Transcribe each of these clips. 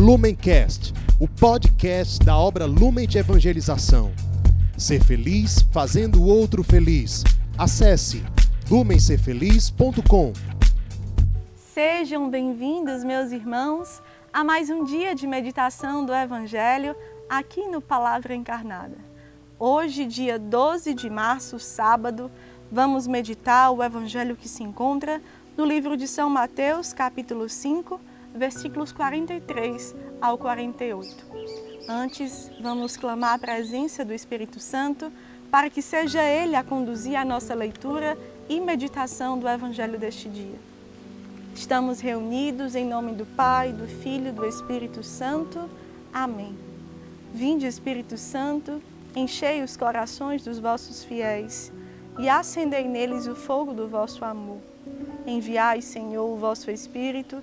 Lumencast, o podcast da obra Lumen de Evangelização. Ser feliz fazendo o outro feliz. Acesse lumencerfeliz.com. Sejam bem-vindos, meus irmãos, a mais um dia de meditação do Evangelho aqui no Palavra Encarnada. Hoje, dia 12 de março, sábado, vamos meditar o Evangelho que se encontra no livro de São Mateus, capítulo 5, versículos 43 ao 48. Antes, vamos clamar a presença do Espírito Santo para que seja Ele a conduzir a nossa leitura e meditação do Evangelho deste dia. Estamos reunidos em nome do Pai, do Filho e do Espírito Santo. Amém. Vinde, Espírito Santo, enchei os corações dos vossos fiéis e acendei neles o fogo do vosso amor. Enviai, Senhor, o vosso Espírito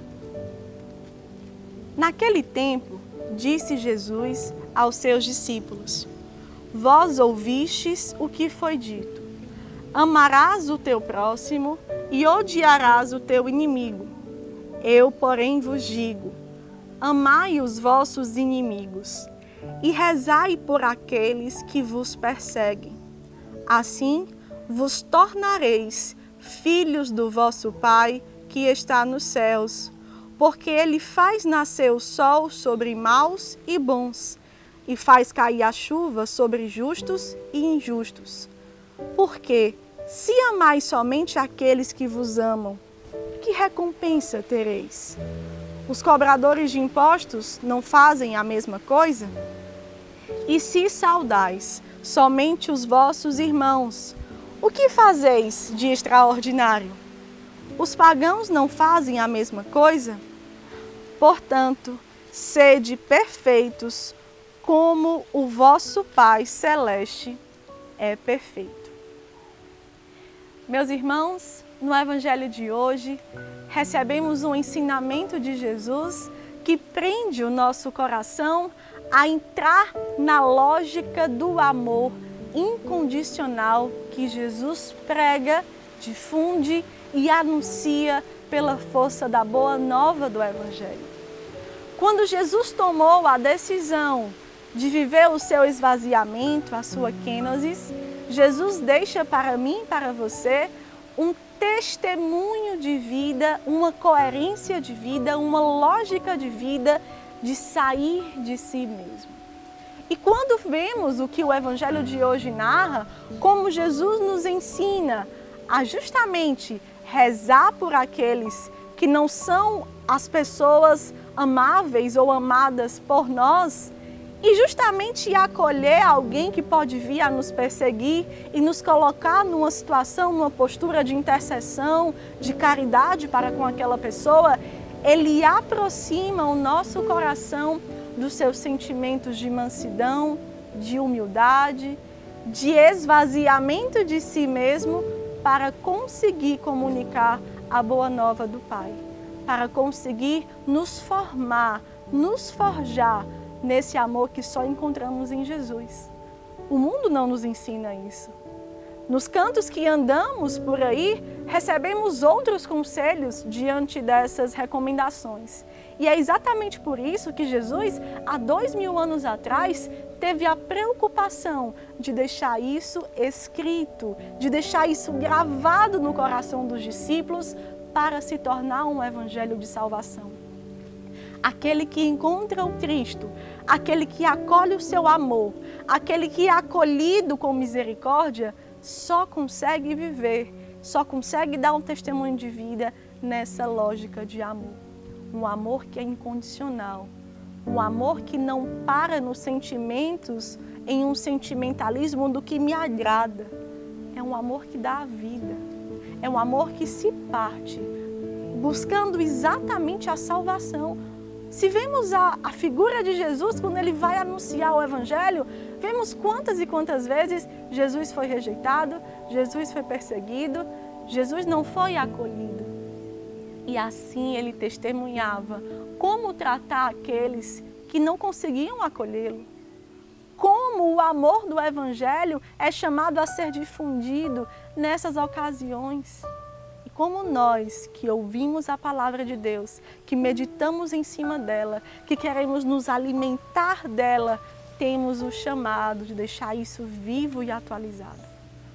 Naquele tempo, disse Jesus aos seus discípulos: Vós ouvistes o que foi dito: Amarás o teu próximo e odiarás o teu inimigo. Eu, porém, vos digo: Amai os vossos inimigos e rezai por aqueles que vos perseguem. Assim vos tornareis filhos do vosso Pai que está nos céus porque ele faz nascer o sol sobre maus e bons, e faz cair a chuva sobre justos e injustos. Porque, se amais somente aqueles que vos amam, que recompensa tereis? Os cobradores de impostos não fazem a mesma coisa? E se saudais somente os vossos irmãos, o que fazeis de extraordinário? Os pagãos não fazem a mesma coisa? Portanto, sede perfeitos, como o vosso Pai Celeste é perfeito. Meus irmãos, no Evangelho de hoje, recebemos um ensinamento de Jesus que prende o nosso coração a entrar na lógica do amor incondicional que Jesus prega, difunde e anuncia pela força da boa nova do Evangelho. Quando Jesus tomou a decisão de viver o seu esvaziamento, a sua kenosis, Jesus deixa para mim para você um testemunho de vida, uma coerência de vida, uma lógica de vida de sair de si mesmo. E quando vemos o que o Evangelho de hoje narra, como Jesus nos ensina a justamente rezar por aqueles que não são as pessoas amáveis ou amadas por nós e justamente acolher alguém que pode vir a nos perseguir e nos colocar numa situação, numa postura de intercessão, de caridade para com aquela pessoa, ele aproxima o nosso coração dos seus sentimentos de mansidão, de humildade, de esvaziamento de si mesmo para conseguir comunicar a boa nova do Pai para conseguir nos formar, nos forjar nesse amor que só encontramos em Jesus. O mundo não nos ensina isso. Nos cantos que andamos por aí, recebemos outros conselhos diante dessas recomendações. E é exatamente por isso que Jesus, há dois mil anos atrás, teve a preocupação de deixar isso escrito, de deixar isso gravado no coração dos discípulos para se tornar um evangelho de salvação. Aquele que encontra o Cristo, aquele que acolhe o seu amor, aquele que é acolhido com misericórdia, só consegue viver, só consegue dar um testemunho de vida nessa lógica de amor. Um amor que é incondicional, um amor que não para nos sentimentos, em um sentimentalismo do que me agrada. É um amor que dá a vida. É um amor que se parte, buscando exatamente a salvação, Se vemos a, a figura de Jesus quando ele vai anunciar o Evangelho, vemos quantas e quantas vezes Jesus foi rejeitado, Jesus foi perseguido, Jesus não foi acolhido. E assim ele testemunhava como tratar aqueles que não conseguiam acolhê-lo. Como o amor do Evangelho é chamado a ser difundido nessas ocasiões. E como nós que ouvimos a palavra de Deus, que meditamos em cima dela, que queremos nos alimentar dela, temos o chamado de deixar isso vivo e atualizado.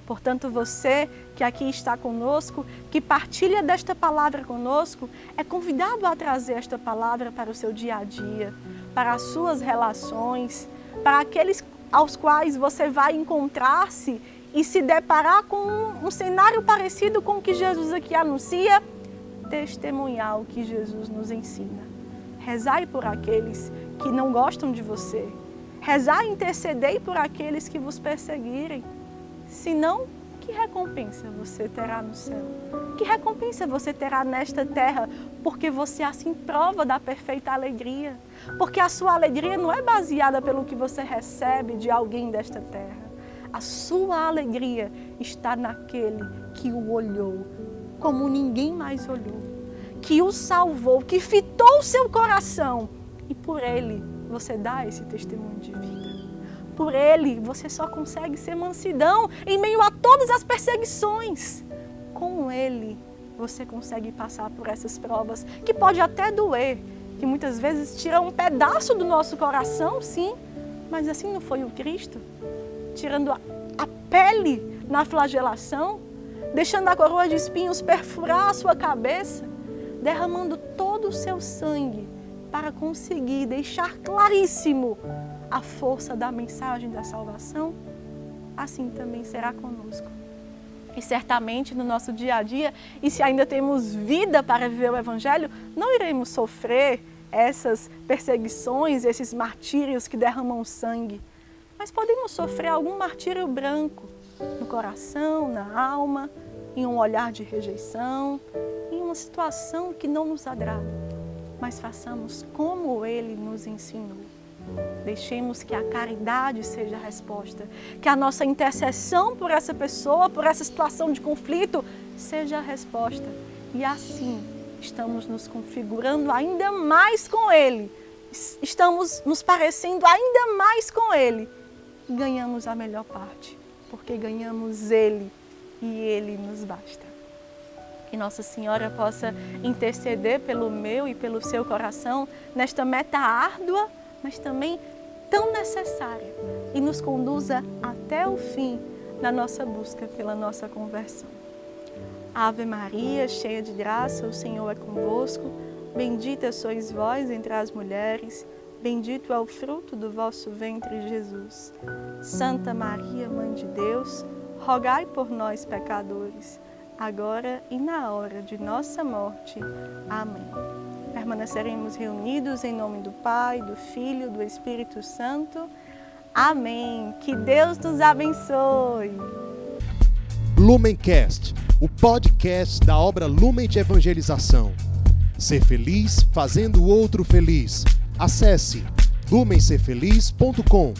Portanto, você que aqui está conosco, que partilha desta palavra conosco, é convidado a trazer esta palavra para o seu dia a dia, para as suas relações, para aqueles aos quais você vai encontrar-se e se deparar com um, cenário parecido com o que Jesus aqui anuncia, testemunhar o que Jesus nos ensina. Rezai por aqueles que não gostam de você. Rezai e intercedei por aqueles que vos perseguirem. Senão, que recompensa você terá no céu? Que recompensa você terá nesta terra? Porque você assim prova da perfeita alegria. Porque a sua alegria não é baseada pelo que você recebe de alguém desta terra. A sua alegria está naquele que o olhou como ninguém mais olhou, que o salvou, que fitou o seu coração e por ele você dá esse testemunho de vida por Ele, você só consegue ser mansidão em meio a todas as perseguições. Com Ele, você consegue passar por essas provas que pode até doer, que muitas vezes tiram um pedaço do nosso coração, sim, mas assim não foi o Cristo, tirando a, a pele na flagelação, deixando a coroa de espinhos perfurar a sua cabeça, derramando todo o seu sangue para conseguir deixar claríssimo a força da mensagem da salvação, assim também será conosco. E certamente no nosso dia a dia, e se ainda temos vida para viver o Evangelho, não iremos sofrer essas perseguições, esses martírios que derramam sangue. Mas podemos sofrer algum martírio branco no coração, na alma, em um olhar de rejeição, em uma situação que não nos agrada. Mas façamos como Ele nos ensinou. Deixemos que a caridade seja a resposta, que a nossa intercessão por essa pessoa, por essa situação de conflito, seja a resposta. E assim estamos nos configurando ainda mais com Ele, estamos nos parecendo ainda mais com Ele ganhamos a melhor parte, porque ganhamos Ele e Ele nos basta. Que Nossa Senhora possa interceder pelo meu e pelo seu coração nesta meta árdua mas também tão necessária e nos conduza até o fim na nossa busca pela nossa conversão. Ave Maria, cheia de graça, o Senhor é convosco. Bendita sois vós entre as mulheres, bendito é o fruto do vosso ventre, Jesus. Santa Maria, Mãe de Deus, rogai por nós, pecadores, agora e na hora de nossa morte. Amém permaneceremos reunidos em nome do Pai, do Filho, do Espírito Santo. Amém. Que Deus nos abençoe. Lumencast, o podcast da obra Lumen de Evangelização. Ser feliz fazendo o outro feliz. Acesse lumencerfeliz.com.